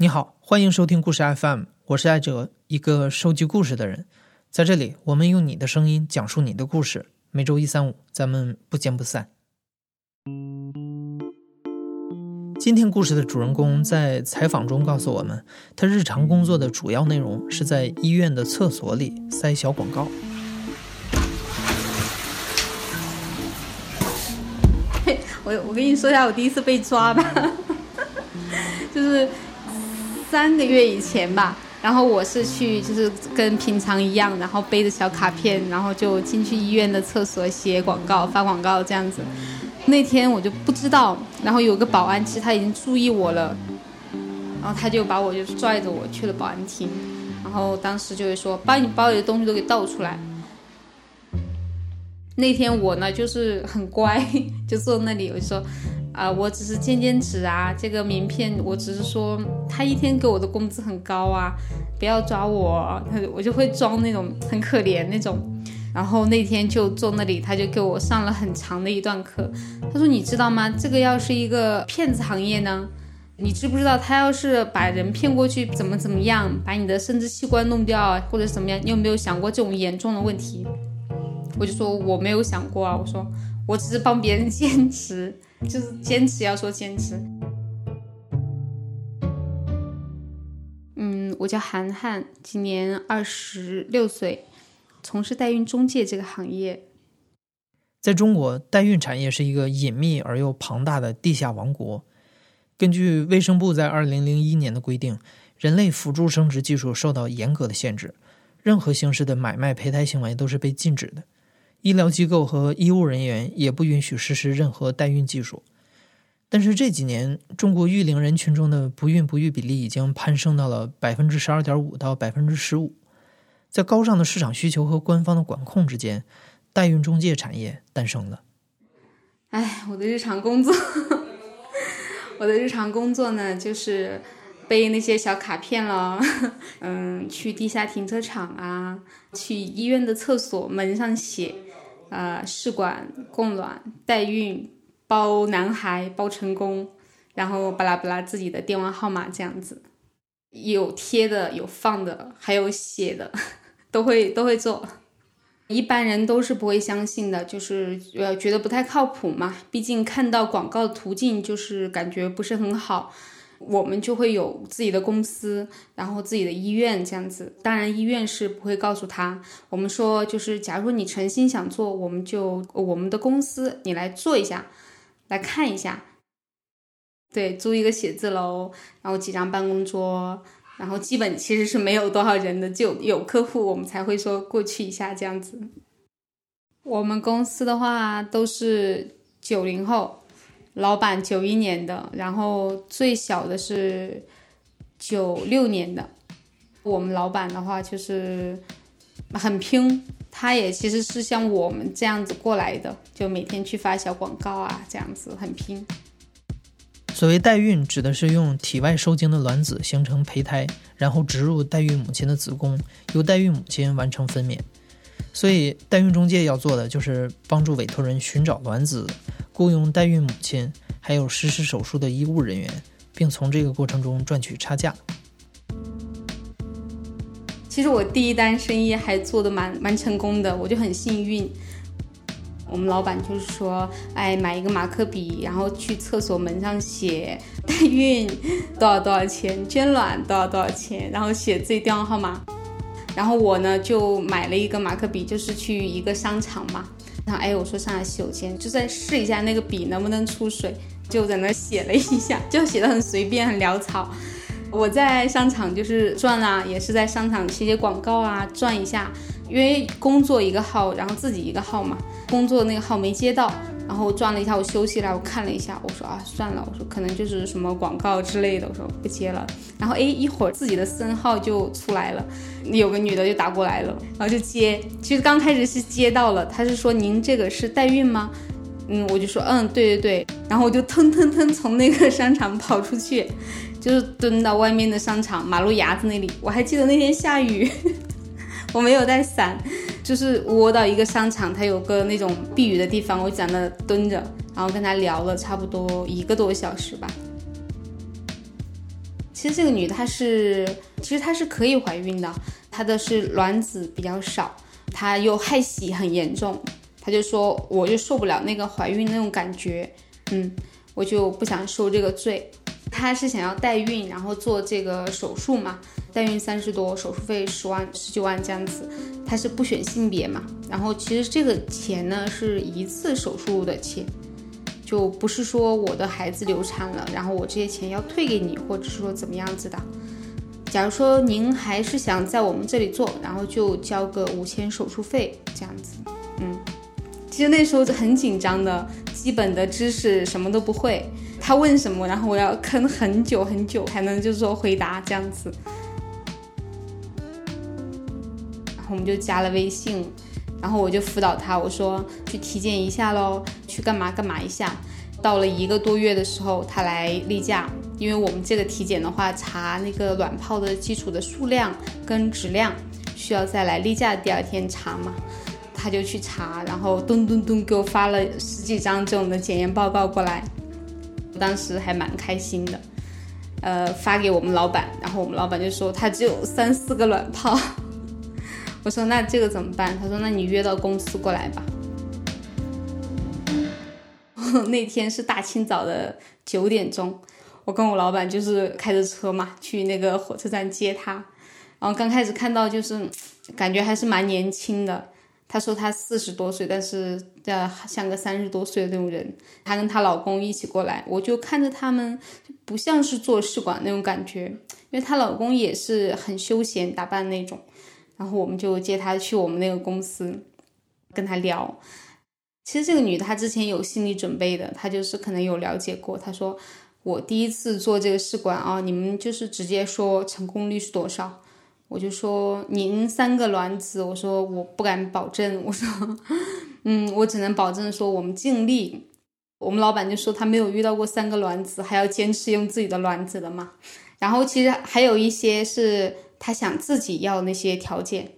你好，欢迎收听故事 FM，我是艾哲，一个收集故事的人。在这里，我们用你的声音讲述你的故事。每周一、三、五，咱们不见不散。今天故事的主人公在采访中告诉我们，他日常工作的主要内容是在医院的厕所里塞小广告。我我跟你说一下，我第一次被抓吧，就是。三个月以前吧，然后我是去，就是跟平常一样，然后背着小卡片，然后就进去医院的厕所写广告、发广告这样子。那天我就不知道，然后有个保安，其实他已经注意我了，然后他就把我就拽着我去了保安厅，然后当时就会说把你包里的东西都给倒出来。那天我呢就是很乖，就坐那里，我就说。啊，我只是兼兼职啊，这个名片我只是说他一天给我的工资很高啊，不要抓我，他我就会装那种很可怜那种，然后那天就坐那里，他就给我上了很长的一段课，他说你知道吗？这个要是一个骗子行业呢，你知不知道他要是把人骗过去怎么怎么样，把你的生殖器官弄掉或者怎么样，你有没有想过这种严重的问题？我就说我没有想过啊，我说我只是帮别人兼职。就是坚持要说坚持。嗯，我叫涵涵，今年二十六岁，从事代孕中介这个行业。在中国，代孕产业是一个隐秘而又庞大的地下王国。根据卫生部在二零零一年的规定，人类辅助生殖技术受到严格的限制，任何形式的买卖胚胎行为都是被禁止的。医疗机构和医务人员也不允许实施任何代孕技术，但是这几年，中国育龄人群中的不孕不育比例已经攀升到了百分之十二点五到百分之十五。在高涨的市场需求和官方的管控之间，代孕中介产业诞生了。哎，我的日常工作，我的日常工作呢，就是背那些小卡片了，嗯，去地下停车场啊，去医院的厕所门上写。呃，试管、供卵、代孕、包男孩、包成功，然后巴拉巴拉自己的电话号码这样子，有贴的，有放的，还有写的，都会都会做。一般人都是不会相信的，就是呃觉得不太靠谱嘛，毕竟看到广告途径就是感觉不是很好。我们就会有自己的公司，然后自己的医院这样子。当然，医院是不会告诉他。我们说，就是假如你诚心想做，我们就我们的公司，你来做一下，来看一下。对，租一个写字楼，然后几张办公桌，然后基本其实是没有多少人的，就有客户我们才会说过去一下这样子。我们公司的话都是九零后。老板九一年的，然后最小的是九六年的。我们老板的话就是很拼，他也其实是像我们这样子过来的，就每天去发小广告啊，这样子很拼。所谓代孕，指的是用体外受精的卵子形成胚胎，然后植入代孕母亲的子宫，由代孕母亲完成分娩。所以，代孕中介要做的就是帮助委托人寻找卵子。雇佣代孕母亲，还有实施手术的医务人员，并从这个过程中赚取差价。其实我第一单生意还做的蛮蛮成功的，我就很幸运。我们老板就是说，哎，买一个马克笔，然后去厕所门上写代孕多少多少钱，捐卵多少多少钱，然后写自己电话号码。然后我呢就买了一个马克笔，就是去一个商场嘛。然后哎，我说上来洗手间，就再试一下那个笔能不能出水，就在那写了一下，就写的很随便，很潦草。我在商场就是转啦，也是在商场写写广告啊，转一下。因为工作一个号，然后自己一个号嘛，工作那个号没接到。然后转了一下，我休息了，我看了一下，我说啊，算了，我说可能就是什么广告之类的，我说不接了。然后哎，一会儿自己的私号就出来了，有个女的就打过来了，然后就接。其实刚开始是接到了，她是说您这个是代孕吗？嗯，我就说嗯，对对对。然后我就腾腾腾从那个商场跑出去，就是蹲到外面的商场马路牙子那里。我还记得那天下雨，我没有带伞。就是窝到一个商场，它有个那种避雨的地方，我就在那蹲着，然后跟他聊了差不多一个多小时吧。其实这个女的她是，其实她是可以怀孕的，她的是卵子比较少，她又害喜很严重，她就说我就受不了那个怀孕那种感觉，嗯，我就不想受这个罪。她是想要代孕，然后做这个手术嘛，代孕三十多，手术费十万、十九万这样子。她是不选性别嘛，然后其实这个钱呢是一次手术的钱。就不是说我的孩子流产了，然后我这些钱要退给你，或者是说怎么样子的。假如说您还是想在我们这里做，然后就交个五千手术费这样子。嗯，其实那时候很紧张的，基本的知识什么都不会。他问什么，然后我要坑很久很久才能就是说回答这样子。然后我们就加了微信。然后我就辅导他，我说去体检一下喽，去干嘛干嘛一下。到了一个多月的时候，他来例假，因为我们这个体检的话，查那个卵泡的基础的数量跟质量，需要再来例假第二天查嘛。他就去查，然后咚咚咚给我发了十几张这种的检验报告过来，当时还蛮开心的。呃，发给我们老板，然后我们老板就说他只有三四个卵泡。我说那这个怎么办？他说那你约到公司过来吧。那天是大清早的九点钟，我跟我老板就是开着车嘛，去那个火车站接他。然后刚开始看到就是感觉还是蛮年轻的。她说她四十多岁，但是呃像个三十多岁的那种人。她跟她老公一起过来，我就看着他们不像是做试管那种感觉，因为她老公也是很休闲打扮那种。然后我们就接她去我们那个公司，跟她聊。其实这个女的她之前有心理准备的，她就是可能有了解过。她说我第一次做这个试管啊，你们就是直接说成功率是多少？我就说您三个卵子，我说我不敢保证，我说嗯，我只能保证说我们尽力。我们老板就说他没有遇到过三个卵子还要坚持用自己的卵子的嘛。然后其实还有一些是。他想自己要那些条件，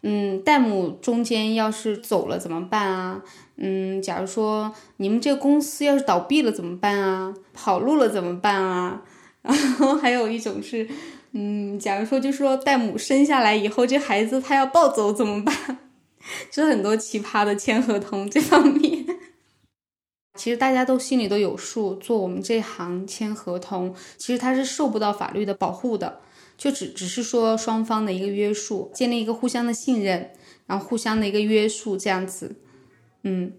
嗯，代母中间要是走了怎么办啊？嗯，假如说你们这个公司要是倒闭了怎么办啊？跑路了怎么办啊？然后还有一种是，嗯，假如说就说代母生下来以后这孩子他要抱走怎么办？就很多奇葩的签合同这方面，其实大家都心里都有数，做我们这行签合同，其实他是受不到法律的保护的。就只只是说双方的一个约束，建立一个互相的信任，然后互相的一个约束这样子，嗯，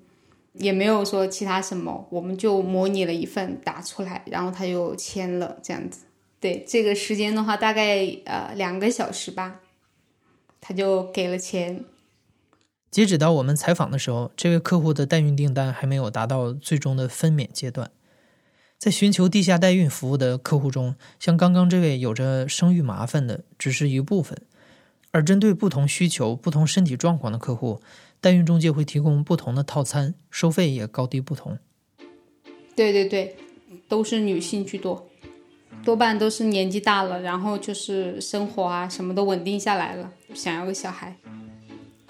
也没有说其他什么，我们就模拟了一份打出来，然后他就签了这样子。对这个时间的话，大概呃两个小时吧，他就给了钱。截止到我们采访的时候，这位客户的代孕订单还没有达到最终的分娩阶段。在寻求地下代孕服务的客户中，像刚刚这位有着生育麻烦的只是一部分，而针对不同需求、不同身体状况的客户，代孕中介会提供不同的套餐，收费也高低不同。对对对，都是女性居多，多半都是年纪大了，然后就是生活啊什么都稳定下来了，想要个小孩。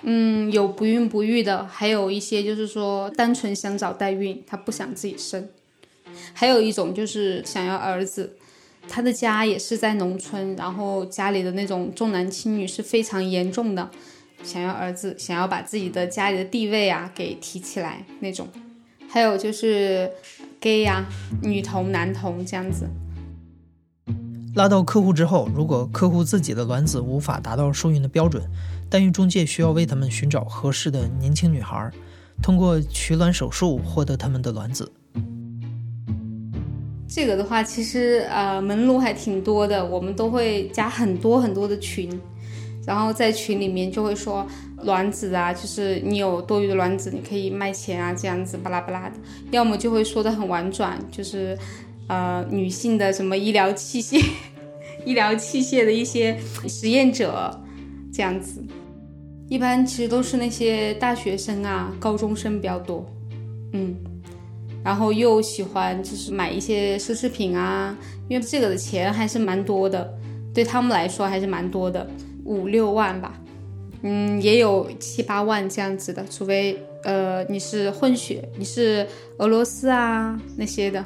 嗯，有不孕不育的，还有一些就是说单纯想找代孕，他不想自己生。还有一种就是想要儿子，他的家也是在农村，然后家里的那种重男轻女是非常严重的，想要儿子，想要把自己的家里的地位啊给提起来那种。还有就是 gay 呀，女同男同这样子。拉到客户之后，如果客户自己的卵子无法达到受孕的标准，代孕中介需要为他们寻找合适的年轻女孩，通过取卵手术获得他们的卵子。这个的话，其实呃门路还挺多的，我们都会加很多很多的群，然后在群里面就会说卵子啊，就是你有多余的卵子，你可以卖钱啊，这样子巴拉巴拉的。要么就会说的很婉转，就是呃女性的什么医疗器械、医疗器械的一些实验者这样子。一般其实都是那些大学生啊、高中生比较多，嗯。然后又喜欢就是买一些奢侈品啊，因为这个的钱还是蛮多的，对他们来说还是蛮多的，五六万吧，嗯，也有七八万这样子的，除非呃你是混血，你是俄罗斯啊那些的。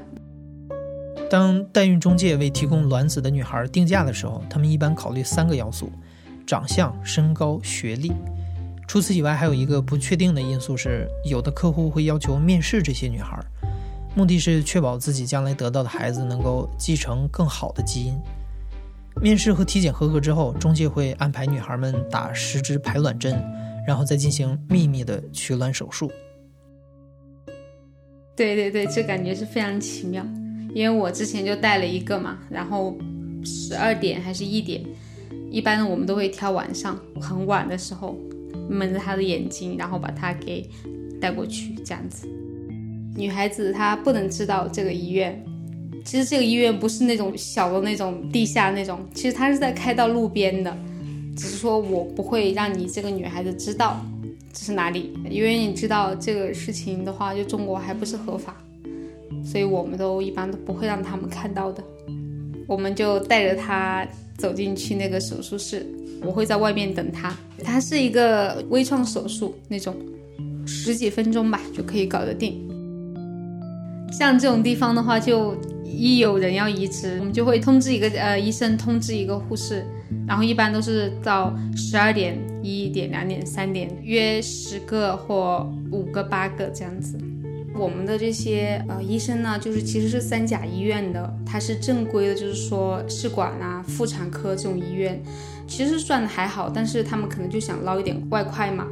当代孕中介为提供卵子的女孩定价的时候，他们一般考虑三个要素：长相、身高、学历。除此以外，还有一个不确定的因素是，有的客户会要求面试这些女孩，目的是确保自己将来得到的孩子能够继承更好的基因。面试和体检合格之后，中介会安排女孩们打十支排卵针，然后再进行秘密的取卵手术。对对对，这感觉是非常奇妙。因为我之前就带了一个嘛，然后十二点还是一点，一般我们都会挑晚上很晚的时候，蒙着她的眼睛，然后把她给带过去，这样子。女孩子她不能知道这个医院，其实这个医院不是那种小的那种地下那种，其实它是在开到路边的，只是说我不会让你这个女孩子知道这是哪里，因为你知道这个事情的话，就中国还不是合法。所以我们都一般都不会让他们看到的，我们就带着他走进去那个手术室，我会在外面等他。他是一个微创手术那种，十几分钟吧就可以搞得定。像这种地方的话，就一有人要移植，我们就会通知一个呃医生，通知一个护士，然后一般都是到十二点、一点、两点、三点，约十个或五个、八个这样子。我们的这些呃医生呢，就是其实是三甲医院的，它是正规的，就是说试管啊、妇产科这种医院，其实算的还好，但是他们可能就想捞一点外快嘛。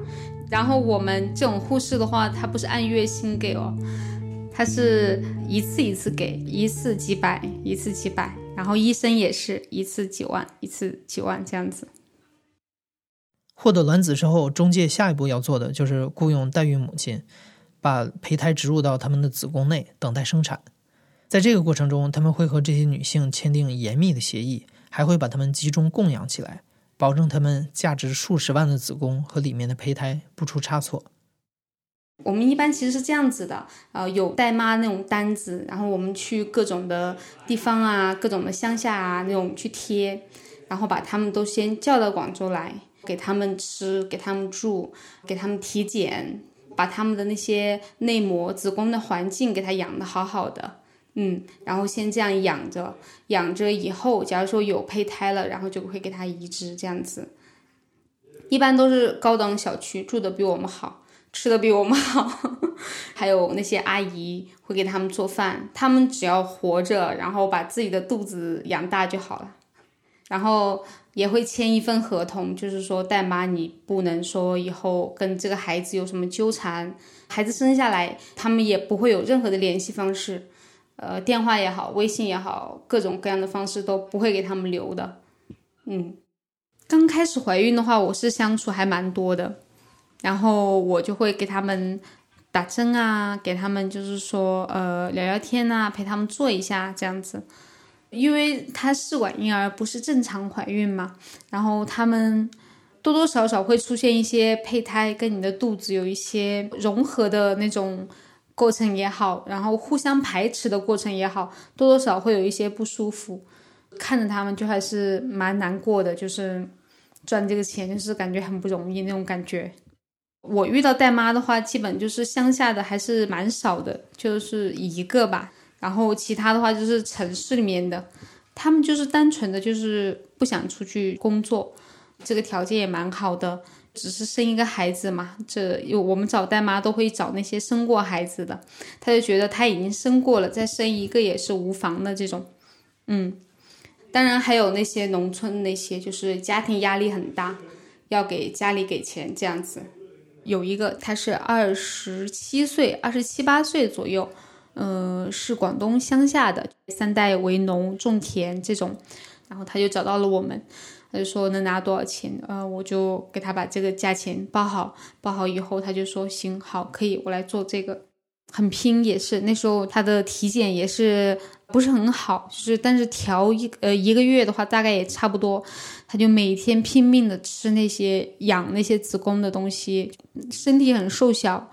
然后我们这种护士的话，他不是按月薪给哦，他是一次一次给，一次几百，一次几百。然后医生也是一次几万，一次几万这样子。获得卵子之后，中介下一步要做的就是雇佣代孕母亲。把胚胎植入到他们的子宫内，等待生产。在这个过程中，他们会和这些女性签订严密的协议，还会把她们集中供养起来，保证她们价值数十万的子宫和里面的胚胎不出差错。我们一般其实是这样子的，呃，有代妈那种单子，然后我们去各种的地方啊，各种的乡下啊那种去贴，然后把他们都先叫到广州来，给他们吃，给他们住，给他们体检。把他们的那些内膜、子宫的环境给它养的好好的，嗯，然后先这样养着，养着以后，假如说有胚胎了，然后就会给它移植这样子。一般都是高档小区，住的比我们好，吃的比我们好，还有那些阿姨会给他们做饭，他们只要活着，然后把自己的肚子养大就好了，然后。也会签一份合同，就是说代妈你不能说以后跟这个孩子有什么纠缠，孩子生下来他们也不会有任何的联系方式，呃，电话也好，微信也好，各种各样的方式都不会给他们留的。嗯，刚开始怀孕的话，我是相处还蛮多的，然后我就会给他们打针啊，给他们就是说呃聊聊天啊，陪他们坐一下这样子。因为她试管婴儿不是正常怀孕嘛，然后他们多多少少会出现一些胚胎跟你的肚子有一些融合的那种过程也好，然后互相排斥的过程也好，多多少会有一些不舒服，看着他们就还是蛮难过的，就是赚这个钱就是感觉很不容易那种感觉。我遇到带妈的话，基本就是乡下的还是蛮少的，就是一个吧。然后其他的话就是城市里面的，他们就是单纯的就是不想出去工作，这个条件也蛮好的，只是生一个孩子嘛。这有我们找代妈都会找那些生过孩子的，他就觉得他已经生过了，再生一个也是无妨的这种。嗯，当然还有那些农村那些就是家庭压力很大，要给家里给钱这样子。有一个他是二十七岁，二十七八岁左右。呃，是广东乡下的三代为农种田这种，然后他就找到了我们，他就说能拿多少钱？呃，我就给他把这个价钱报好，报好以后他就说行好可以，我来做这个，很拼也是。那时候他的体检也是不是很好，就是但是调一呃一个月的话大概也差不多，他就每天拼命的吃那些养那些子宫的东西，身体很瘦小，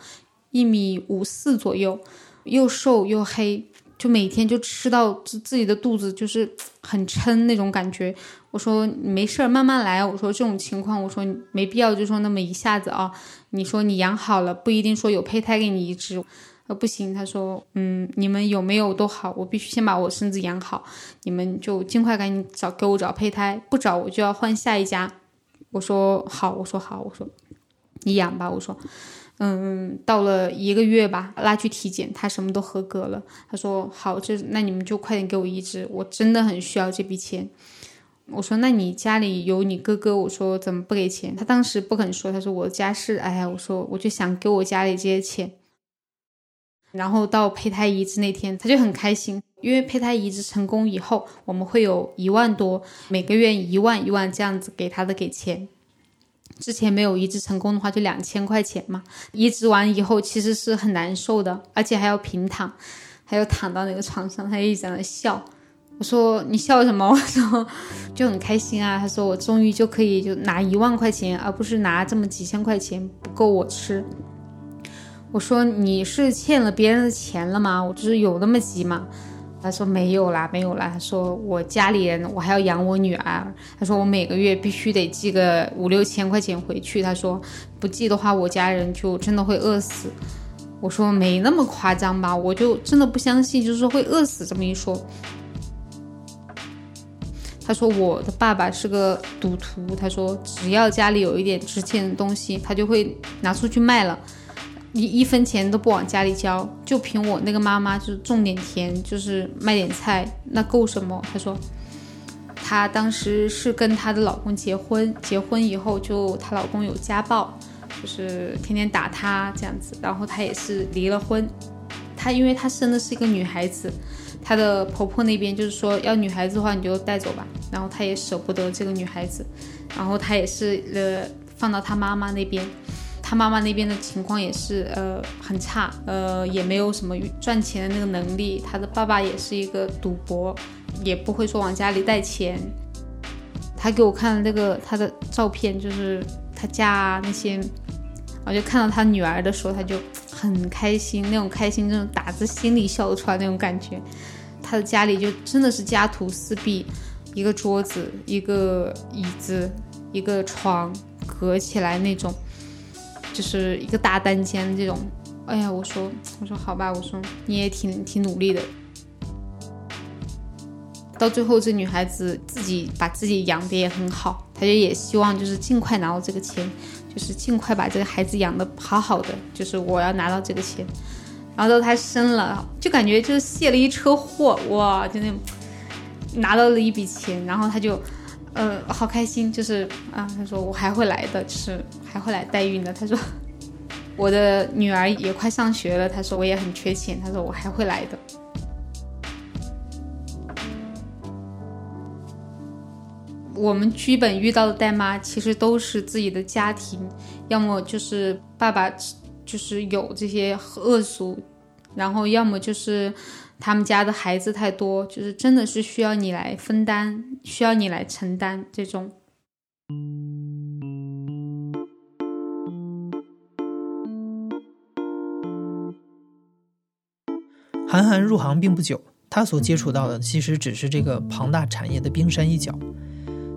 一米五四左右。又瘦又黑，就每天就吃到自自己的肚子就是很撑那种感觉。我说没事儿，慢慢来。我说这种情况，我说没必要就说那么一下子啊。你说你养好了，不一定说有胚胎给你移植。呃，不行，他说，嗯，你们有没有都好，我必须先把我孙子养好，你们就尽快赶紧找给我找胚胎，不找我就要换下一家。我说好，我说好，我说你养吧，我说。嗯，到了一个月吧，拉去体检，他什么都合格了。他说好，这那你们就快点给我移植，我真的很需要这笔钱。我说那你家里有你哥哥，我说怎么不给钱？他当时不肯说，他说我家是，哎呀，我说我就想给我家里这些钱。然后到胚胎移植那天，他就很开心，因为胚胎移植成功以后，我们会有一万多，每个月一万一万这样子给他的给钱。之前没有移植成功的话，就两千块钱嘛。移植完以后，其实是很难受的，而且还要平躺，还要躺到那个床上，他一直在那笑。我说你笑什么？我说就很开心啊。他说我终于就可以就拿一万块钱，而不是拿这么几千块钱不够我吃。我说你是欠了别人的钱了吗？我就是有那么急吗？他说没有啦，没有啦。他说我家里人，我还要养我女儿。他说我每个月必须得寄个五六千块钱回去。他说不寄的话，我家人就真的会饿死。我说没那么夸张吧，我就真的不相信，就是说会饿死这么一说。他说我的爸爸是个赌徒。他说只要家里有一点值钱的东西，他就会拿出去卖了。一一分钱都不往家里交，就凭我那个妈妈，就是种点田，就是卖点菜，那够什么？她说，她当时是跟她的老公结婚，结婚以后就她老公有家暴，就是天天打她这样子，然后她也是离了婚。她因为她生的是一个女孩子，她的婆婆那边就是说要女孩子的话你就带走吧，然后她也舍不得这个女孩子，然后她也是呃放到她妈妈那边。他妈妈那边的情况也是，呃，很差，呃，也没有什么赚钱的那个能力。他的爸爸也是一个赌博，也不会说往家里带钱。他给我看了那个他的照片，就是他家那些，我就看到他女儿的时候，他就很开心，那种开心，那种打自心里笑得出来那种感觉。他的家里就真的是家徒四壁，一个桌子，一个椅子，一个床，隔起来那种。就是一个大单间这种，哎呀，我说，我说好吧，我说你也挺挺努力的。到最后，这女孩子自己把自己养的也很好，她就也希望就是尽快拿到这个钱，就是尽快把这个孩子养的好好的，就是我要拿到这个钱。然后到她生了，就感觉就是卸了一车货，哇，就那种拿到了一笔钱，然后她就。呃，好开心，就是啊，他说我还会来的，就是还会来代孕的。他说 我的女儿也快上学了，他说我也很缺钱，他说我还会来的。我们基本遇到的代妈，其实都是自己的家庭，要么就是爸爸就是有这些恶俗，然后要么就是。他们家的孩子太多，就是真的是需要你来分担，需要你来承担这种。韩寒入行并不久，他所接触到的其实只是这个庞大产业的冰山一角，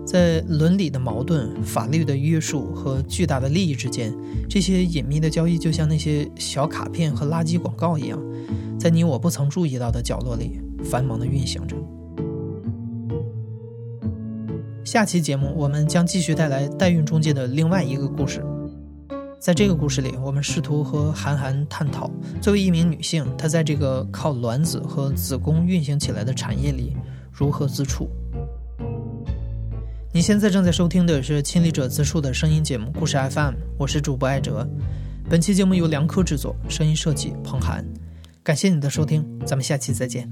在伦理的矛盾、法律的约束和巨大的利益之间，这些隐秘的交易就像那些小卡片和垃圾广告一样。在你我不曾注意到的角落里，繁忙的运行着。下期节目，我们将继续带来代孕中介的另外一个故事。在这个故事里，我们试图和韩寒探讨，作为一名女性，她在这个靠卵子和子宫运行起来的产业里如何自处。你现在正在收听的是亲历者自述的声音节目《故事 FM》，我是主播艾哲。本期节目由梁科制作，声音设计彭涵。感谢你的收听，咱们下期再见。